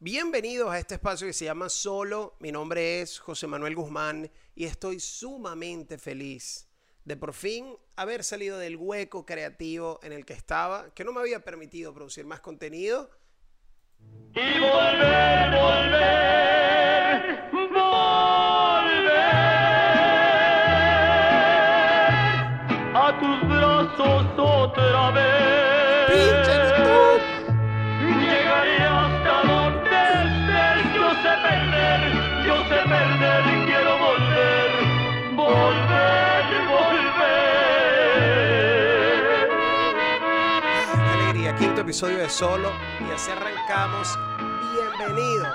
Bienvenidos a este espacio que se llama Solo. Mi nombre es José Manuel Guzmán y estoy sumamente feliz de por fin haber salido del hueco creativo en el que estaba, que no me había permitido producir más contenido. Y volver, volver, episodio de Solo y así arrancamos. Bienvenidos.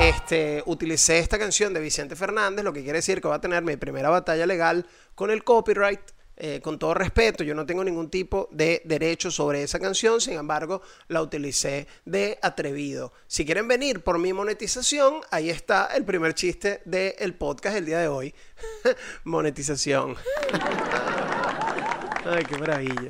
Este, utilicé esta canción de Vicente Fernández, lo que quiere decir que voy a tener mi primera batalla legal con el copyright. Eh, con todo respeto, yo no tengo ningún tipo de derecho sobre esa canción, sin embargo, la utilicé de atrevido. Si quieren venir por mi monetización, ahí está el primer chiste del podcast del día de hoy. monetización. Ay, qué maravilla.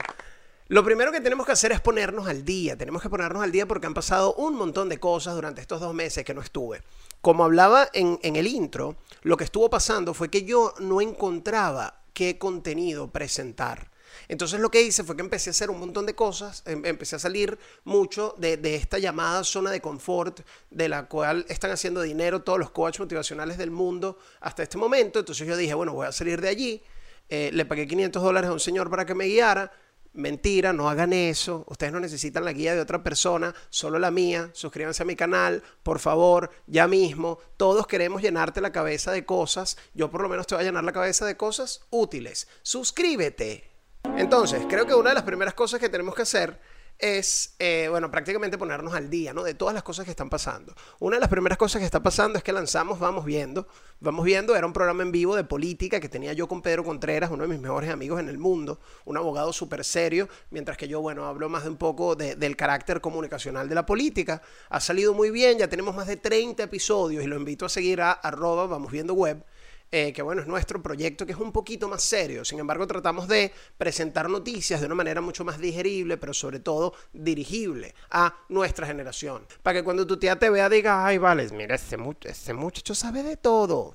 Lo primero que tenemos que hacer es ponernos al día. Tenemos que ponernos al día porque han pasado un montón de cosas durante estos dos meses que no estuve. Como hablaba en el intro, lo que estuvo pasando fue que yo no encontraba qué contenido presentar. Entonces lo que hice fue que empecé a hacer un montón de cosas, em- empecé a salir mucho de, de esta llamada zona de confort de la cual están haciendo dinero todos los coaches motivacionales del mundo hasta este momento. Entonces yo dije, bueno, voy a salir de allí. Eh, le pagué 500 dólares a un señor para que me guiara. Mentira, no hagan eso. Ustedes no necesitan la guía de otra persona, solo la mía. Suscríbanse a mi canal, por favor, ya mismo. Todos queremos llenarte la cabeza de cosas. Yo por lo menos te voy a llenar la cabeza de cosas útiles. Suscríbete. Entonces, creo que una de las primeras cosas que tenemos que hacer es, eh, bueno, prácticamente ponernos al día, ¿no? De todas las cosas que están pasando. Una de las primeras cosas que está pasando es que lanzamos Vamos Viendo. Vamos Viendo era un programa en vivo de política que tenía yo con Pedro Contreras, uno de mis mejores amigos en el mundo, un abogado súper serio, mientras que yo, bueno, hablo más de un poco de- del carácter comunicacional de la política. Ha salido muy bien, ya tenemos más de 30 episodios y lo invito a seguir a arroba Vamos Viendo Web eh, que bueno, es nuestro proyecto que es un poquito más serio. Sin embargo, tratamos de presentar noticias de una manera mucho más digerible, pero sobre todo dirigible a nuestra generación. Para que cuando tu tía te vea diga, ay, vale, mira, ese, mu- ese muchacho sabe de todo.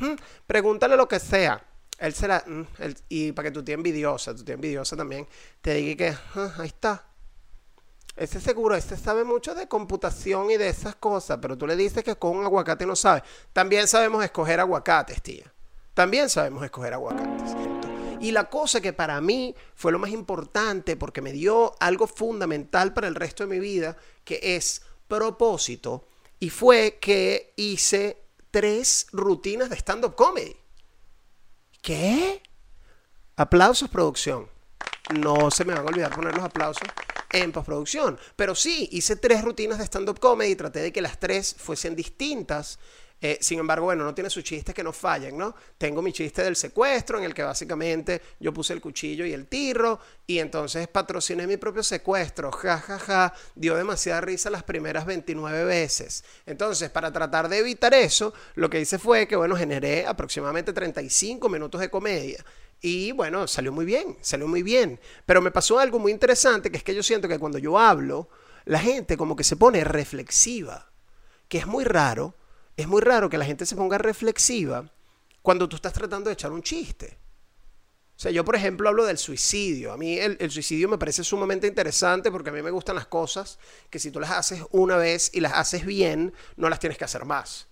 ¿Mm? Pregúntale lo que sea. Él será, mm, y para que tu tía envidiosa, tu tía envidiosa también, te diga que, "Ah, ahí está, ese seguro, ese sabe mucho de computación y de esas cosas, pero tú le dices que con un aguacate no sabe. También sabemos escoger aguacates, tía. También sabemos escoger aguacates. Y la cosa que para mí fue lo más importante, porque me dio algo fundamental para el resto de mi vida, que es propósito, y fue que hice tres rutinas de stand-up comedy. ¿Qué? Aplausos, producción. No se me van a olvidar poner los aplausos en postproducción. Pero sí, hice tres rutinas de stand-up comedy y traté de que las tres fuesen distintas. Eh, sin embargo, bueno, no tiene sus chistes que no fallen, ¿no? Tengo mi chiste del secuestro, en el que básicamente yo puse el cuchillo y el tirro, y entonces patrociné mi propio secuestro. Ja, ja, ja. Dio demasiada risa las primeras 29 veces. Entonces, para tratar de evitar eso, lo que hice fue que, bueno, generé aproximadamente 35 minutos de comedia. Y bueno, salió muy bien, salió muy bien. Pero me pasó algo muy interesante, que es que yo siento que cuando yo hablo, la gente como que se pone reflexiva, que es muy raro, es muy raro que la gente se ponga reflexiva cuando tú estás tratando de echar un chiste. O sea, yo por ejemplo hablo del suicidio. A mí el, el suicidio me parece sumamente interesante porque a mí me gustan las cosas que si tú las haces una vez y las haces bien, no las tienes que hacer más.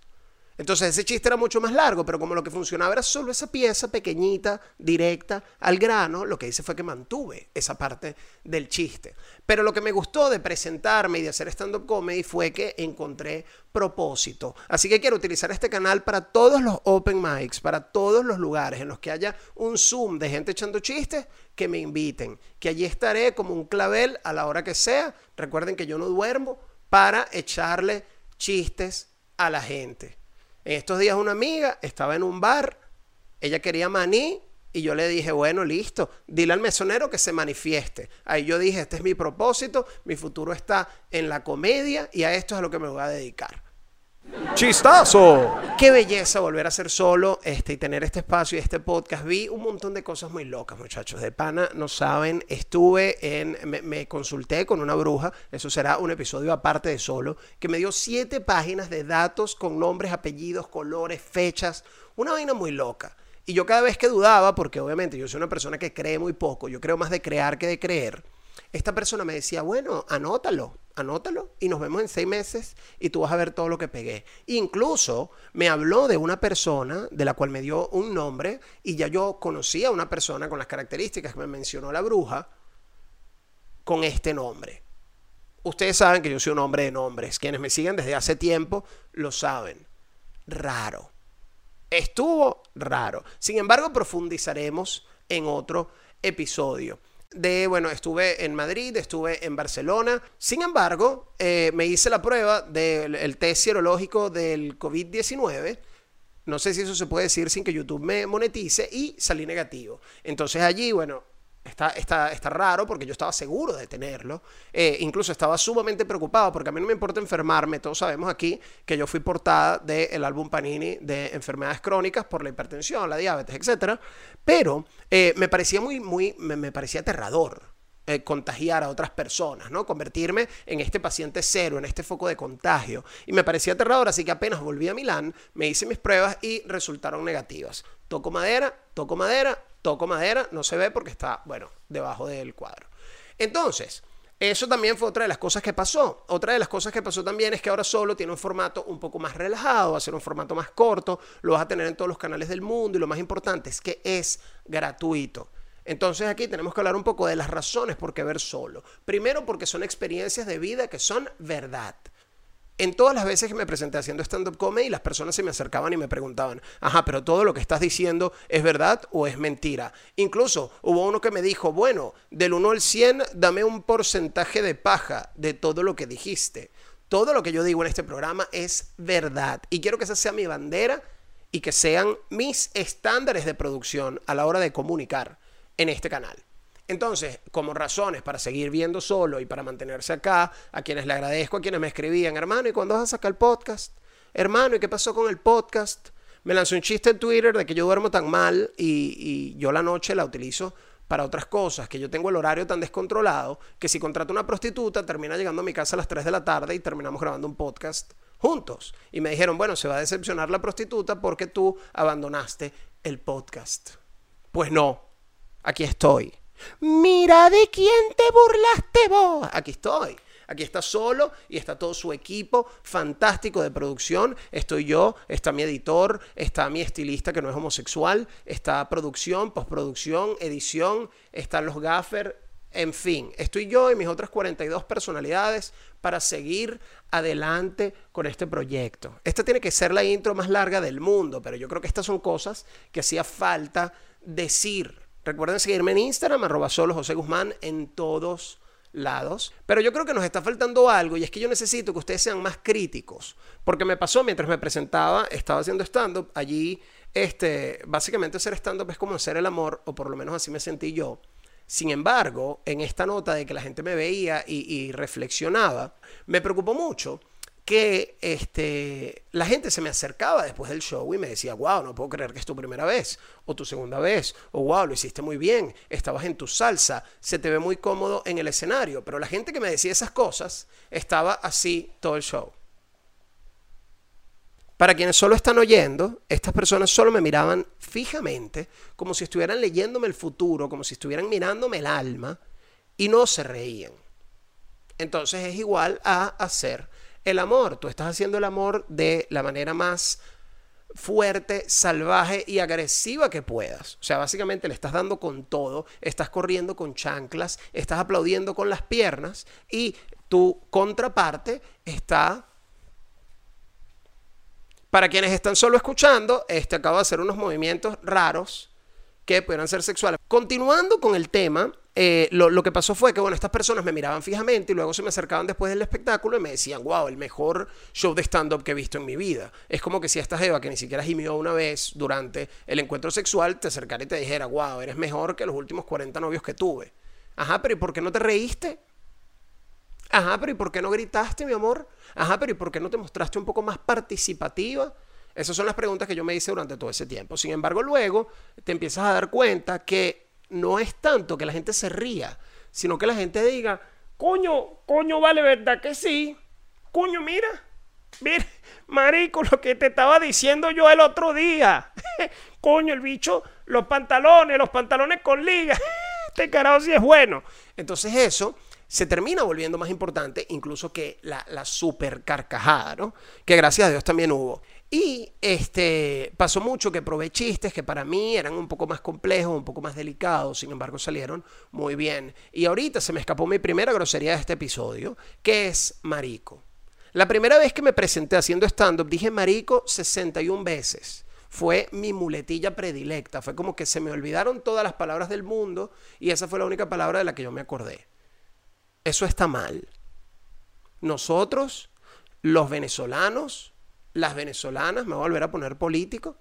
Entonces ese chiste era mucho más largo, pero como lo que funcionaba era solo esa pieza pequeñita, directa, al grano, lo que hice fue que mantuve esa parte del chiste. Pero lo que me gustó de presentarme y de hacer stand-up comedy fue que encontré propósito. Así que quiero utilizar este canal para todos los open mics, para todos los lugares en los que haya un Zoom de gente echando chistes, que me inviten. Que allí estaré como un clavel a la hora que sea. Recuerden que yo no duermo para echarle chistes a la gente. En estos días una amiga estaba en un bar, ella quería maní y yo le dije, bueno, listo, dile al mesonero que se manifieste. Ahí yo dije, este es mi propósito, mi futuro está en la comedia y a esto es a lo que me voy a dedicar. ¡Chistazo! Qué belleza volver a ser solo este, y tener este espacio y este podcast. Vi un montón de cosas muy locas, muchachos. De pana, no saben. Estuve en. Me, me consulté con una bruja. Eso será un episodio aparte de solo. Que me dio siete páginas de datos con nombres, apellidos, colores, fechas. Una vaina muy loca. Y yo cada vez que dudaba, porque obviamente yo soy una persona que cree muy poco, yo creo más de crear que de creer esta persona me decía, bueno, anótalo, anótalo y nos vemos en seis meses y tú vas a ver todo lo que pegué. Incluso me habló de una persona de la cual me dio un nombre y ya yo conocía a una persona con las características que me mencionó la bruja con este nombre. Ustedes saben que yo soy un hombre de nombres. Quienes me siguen desde hace tiempo lo saben. Raro. Estuvo raro. Sin embargo, profundizaremos en otro episodio de, bueno, estuve en Madrid, estuve en Barcelona. Sin embargo, eh, me hice la prueba del test serológico del COVID-19. No sé si eso se puede decir sin que YouTube me monetice y salí negativo. Entonces allí, bueno, Está, está, está, raro porque yo estaba seguro de tenerlo. Eh, incluso estaba sumamente preocupado porque a mí no me importa enfermarme. Todos sabemos aquí que yo fui portada del álbum Panini de enfermedades crónicas por la hipertensión, la diabetes, etc. Pero eh, me parecía muy, muy, me, me parecía aterrador. Eh, contagiar a otras personas, ¿no? Convertirme en este paciente cero, en este foco de contagio. Y me parecía aterrador, así que apenas volví a Milán, me hice mis pruebas y resultaron negativas. Toco madera, toco madera, toco madera, no se ve porque está, bueno, debajo del cuadro. Entonces, eso también fue otra de las cosas que pasó. Otra de las cosas que pasó también es que ahora solo tiene un formato un poco más relajado, va a ser un formato más corto, lo vas a tener en todos los canales del mundo y lo más importante es que es gratuito. Entonces aquí tenemos que hablar un poco de las razones por qué ver solo. Primero porque son experiencias de vida que son verdad. En todas las veces que me presenté haciendo stand-up comedy, las personas se me acercaban y me preguntaban, ajá, pero todo lo que estás diciendo es verdad o es mentira. Incluso hubo uno que me dijo, bueno, del 1 al 100, dame un porcentaje de paja de todo lo que dijiste. Todo lo que yo digo en este programa es verdad. Y quiero que esa sea mi bandera y que sean mis estándares de producción a la hora de comunicar en este canal. Entonces, como razones para seguir viendo solo y para mantenerse acá, a quienes le agradezco, a quienes me escribían, hermano, ¿y cuándo vas a sacar el podcast? Hermano, ¿y qué pasó con el podcast? Me lanzó un chiste en Twitter de que yo duermo tan mal y, yo la noche la utilizo para otras cosas, que yo tengo el horario tan descontrolado que si contrato una prostituta termina llegando a mi casa a las 3 de la tarde y terminamos grabando un podcast juntos. Y me dijeron, bueno, se va a decepcionar la prostituta porque tú abandonaste el podcast. Pues no, aquí estoy. Mira de quién te burlaste vos. Aquí estoy. Aquí está solo y está todo su equipo fantástico de producción. Estoy yo, está mi editor, está mi estilista que no es homosexual, está producción, postproducción, edición, están los gaffer, en fin, estoy yo y mis otras 42 personalidades para seguir adelante con este proyecto. Esta tiene que ser la intro más larga del mundo, pero yo creo que estas son cosas que hacía falta decir Recuerden seguirme en Instagram, arroba solo José Guzmán, en todos lados. Pero yo creo que nos está faltando algo y es que yo necesito que ustedes sean más críticos. Porque me pasó mientras me presentaba, estaba haciendo stand-up, allí, este, básicamente hacer stand-up es como hacer el amor, o por lo menos así me sentí yo. Sin embargo, en esta nota de que la gente me veía y, y reflexionaba, me preocupó mucho que este, la gente se me acercaba después del show y me decía, wow, no puedo creer que es tu primera vez, o tu segunda vez, o wow, lo hiciste muy bien, estabas en tu salsa, se te ve muy cómodo en el escenario, pero la gente que me decía esas cosas estaba así todo el show. Para quienes solo están oyendo, estas personas solo me miraban fijamente, como si estuvieran leyéndome el futuro, como si estuvieran mirándome el alma, y no se reían. Entonces es igual a hacer el amor. Tú estás haciendo el amor de la manera más fuerte, salvaje y agresiva que puedas. O sea, básicamente le estás dando con todo, estás corriendo con chanclas, estás aplaudiendo con las piernas y tu contraparte está... Para quienes están solo escuchando, este acabo de hacer unos movimientos raros que pudieran ser sexuales. Continuando con el tema, eh, lo, lo, que pasó fue que, bueno, estas personas me miraban fijamente y luego se me acercaban después del espectáculo y me decían, wow, el mejor show de stand-up que he visto en mi vida. Es como que si esta Eva, que ni siquiera gimió una vez durante el encuentro sexual, te acercara y te dijera, wow, eres mejor que los últimos 40 novios que tuve. Ajá, pero ¿y por qué no te reíste? Ajá, pero ¿y por qué no gritaste, mi amor? Ajá, pero ¿y por qué no te mostraste un poco más participativa? Esas son las preguntas que yo me hice durante todo ese tiempo. Sin embargo, luego te empiezas a dar cuenta que no es tanto que la gente se ría, sino que la gente diga, coño, coño, vale, ¿verdad que sí? Coño, mira, mira, marico, lo que te estaba diciendo yo el otro día. coño, el bicho, los pantalones, los pantalones con liga. este carajo sí es bueno. Entonces eso se termina volviendo más importante incluso que la, la super carcajada, ¿no? Que gracias a Dios también hubo. Y este, pasó mucho que probé chistes que para mí eran un poco más complejos, un poco más delicados, sin embargo salieron muy bien. Y ahorita se me escapó mi primera grosería de este episodio, que es marico. La primera vez que me presenté haciendo stand-up dije marico 61 veces. Fue mi muletilla predilecta. Fue como que se me olvidaron todas las palabras del mundo y esa fue la única palabra de la que yo me acordé. Eso está mal. Nosotros, los venezolanos, las venezolanas, me voy a volver a poner político,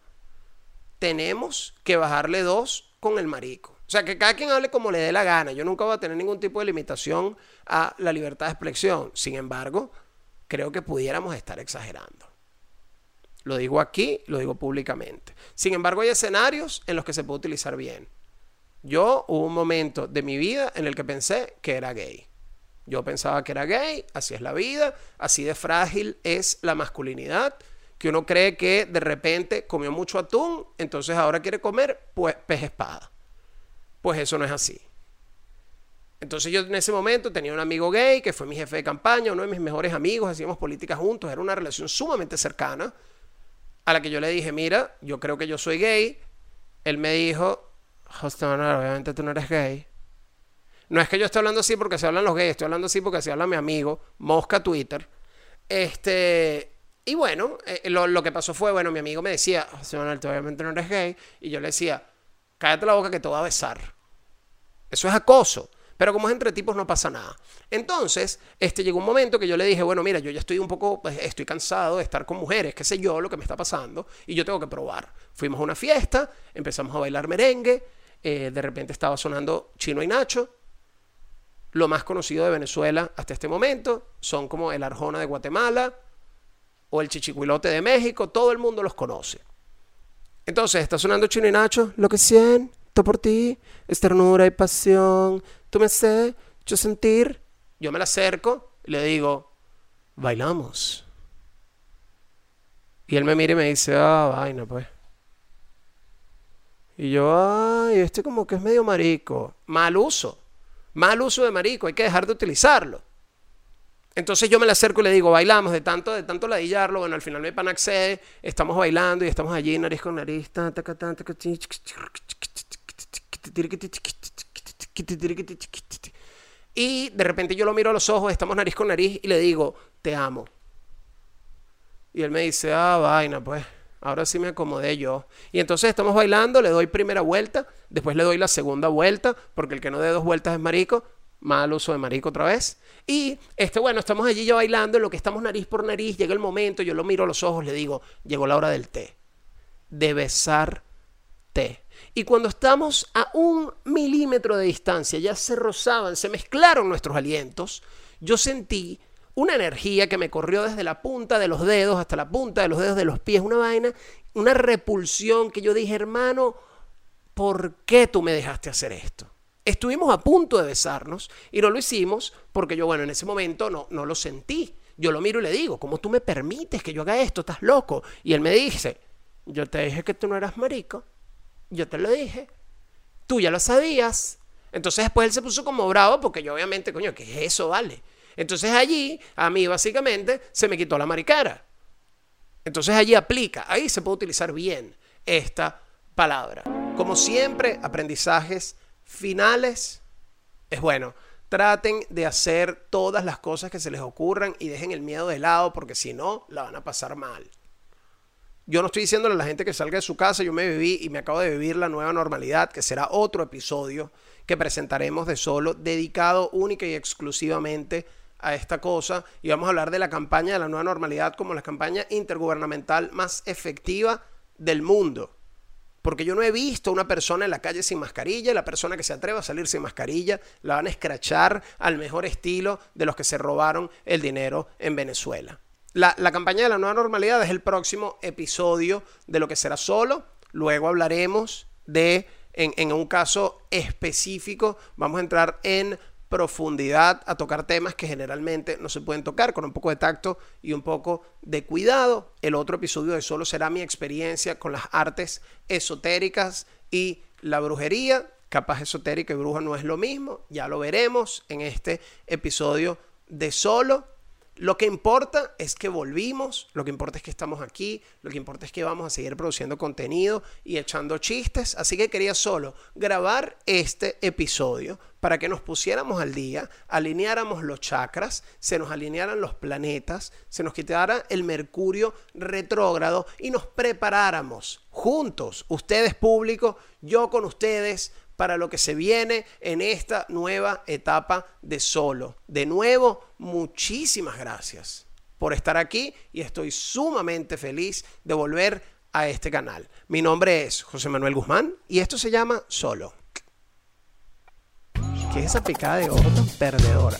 tenemos que bajarle dos con el marico. O sea, que cada quien hable como le dé la gana. Yo nunca voy a tener ningún tipo de limitación a la libertad de expresión. Sin embargo, creo que pudiéramos estar exagerando. Lo digo aquí, lo digo públicamente. Sin embargo, hay escenarios en los que se puede utilizar bien. Yo hubo un momento de mi vida en el que pensé que era gay. Yo pensaba que era gay, así es la vida, así de frágil es la masculinidad, que uno cree que de repente comió mucho atún, entonces ahora quiere comer pues, pez espada. Pues eso no es así. Entonces yo en ese momento tenía un amigo gay que fue mi jefe de campaña, uno de mis mejores amigos, hacíamos política juntos, era una relación sumamente cercana, a la que yo le dije, mira, yo creo que yo soy gay. Él me dijo, Manuel, obviamente tú no eres gay. No es que yo esté hablando así porque se hablan los gays, estoy hablando así porque se habla mi amigo, Mosca Twitter. Este, y bueno, eh, lo, lo, que pasó fue, bueno, mi amigo me decía, Manuel, tú obviamente no eres gay. Y yo le decía, cállate la boca que te voy a besar. Eso es acoso. Pero como es entre tipos no pasa nada. Entonces, este llegó un momento que yo le dije, bueno, mira, yo ya estoy un poco, pues, estoy cansado de estar con mujeres, qué sé yo, lo que me está pasando, y yo tengo que probar. Fuimos a una fiesta, empezamos a bailar merengue, eh, de repente estaba sonando Chino y Nacho, lo más conocido de Venezuela hasta este momento, son como el Arjona de Guatemala o el Chichicuilote de México, todo el mundo los conoce. Entonces, está sonando Chino y Nacho, lo que siento por ti, es ternura y pasión, tú me sé, yo sentir, yo me la acerco y le digo, bailamos. Y él me mira y me dice, ah, vaina, pues. Y yo, ay, este como que es medio marico. Mal uso. Mal uso de marico, hay que dejar de utilizarlo. Entonces yo me le acerco y le digo, bailamos, de tanto, de tanto ladillarlo, bueno, al final mi pan accede, estamos bailando y estamos allí, nariz con nariz, y de repente yo lo miro a los ojos, estamos nariz con nariz y le digo, te amo. Y él me dice, ah, vaina, pues, ahora sí me acomodé yo. Y entonces estamos bailando, le doy primera vuelta, después le doy la segunda vuelta, porque el que no dé dos vueltas es marico, mal uso de marico otra vez. Y este, bueno, estamos allí ya bailando, en lo que estamos nariz por nariz, llega el momento, yo lo miro a los ojos, le digo, llegó la hora del té, de besar té. Y cuando estamos a un milímetro de distancia, ya se rozaban, se mezclaron nuestros alientos, yo sentí una energía que me corrió desde la punta de los dedos hasta la punta de los dedos de los pies, una vaina, una repulsión que yo dije, hermano, ¿por qué tú me dejaste hacer esto? Estuvimos a punto de besarnos y no lo hicimos porque yo, bueno, en ese momento no, no lo sentí. Yo lo miro y le digo, ¿cómo tú me permites que yo haga esto? ¿Estás loco? Y él me dice, yo te dije que tú no eras marico. Yo te lo dije. Tú ya lo sabías. Entonces después él se puso como bravo porque yo obviamente, coño, ¿qué es eso, vale? Entonces allí, a mí básicamente, se me quitó la maricara. Entonces allí aplica, ahí se puede utilizar bien esta palabra. Como siempre, aprendizajes finales. Es bueno, traten de hacer todas las cosas que se les ocurran y dejen el miedo de lado porque si no, la van a pasar mal. Yo no estoy diciéndole a la gente que salga de su casa, yo me viví y me acabo de vivir la nueva normalidad, que será otro episodio que presentaremos de solo, dedicado única y exclusivamente a esta cosa. Y vamos a hablar de la campaña de la nueva normalidad como la campaña intergubernamental más efectiva del mundo Porque yo no he visto una persona en la calle sin mascarilla y la persona que se atreva a salir sin mascarilla la van a escrachar al mejor estilo de los que se robaron el dinero en Venezuela. La, la campaña de la nueva normalidad es el próximo episodio de lo que será solo. Luego hablaremos de, en, en un caso específico, vamos a entrar en profundidad a tocar temas que generalmente no se pueden tocar con un poco de tacto y un poco de cuidado. El otro episodio de solo será mi experiencia con las artes esotéricas y la brujería. Capaz esotérica y bruja no es lo mismo, ya lo veremos en este episodio de solo. Lo que importa es que volvimos, lo que importa es que estamos aquí, lo que importa es que vamos a seguir produciendo contenido y echando chistes. Así que quería solo grabar este episodio para que nos pusiéramos al día, alineáramos los chakras, se nos alinearan los planetas, se nos quitara el mercurio retrógrado y nos preparáramos juntos, ustedes público, yo con ustedes, para lo que se viene en esta nueva etapa de solo. De nuevo, muchísimas gracias por estar aquí y estoy sumamente feliz de volver a este canal. Mi nombre es José Manuel Guzmán y esto se llama Solo. ¿Qué es esa picada de ojo perdedora?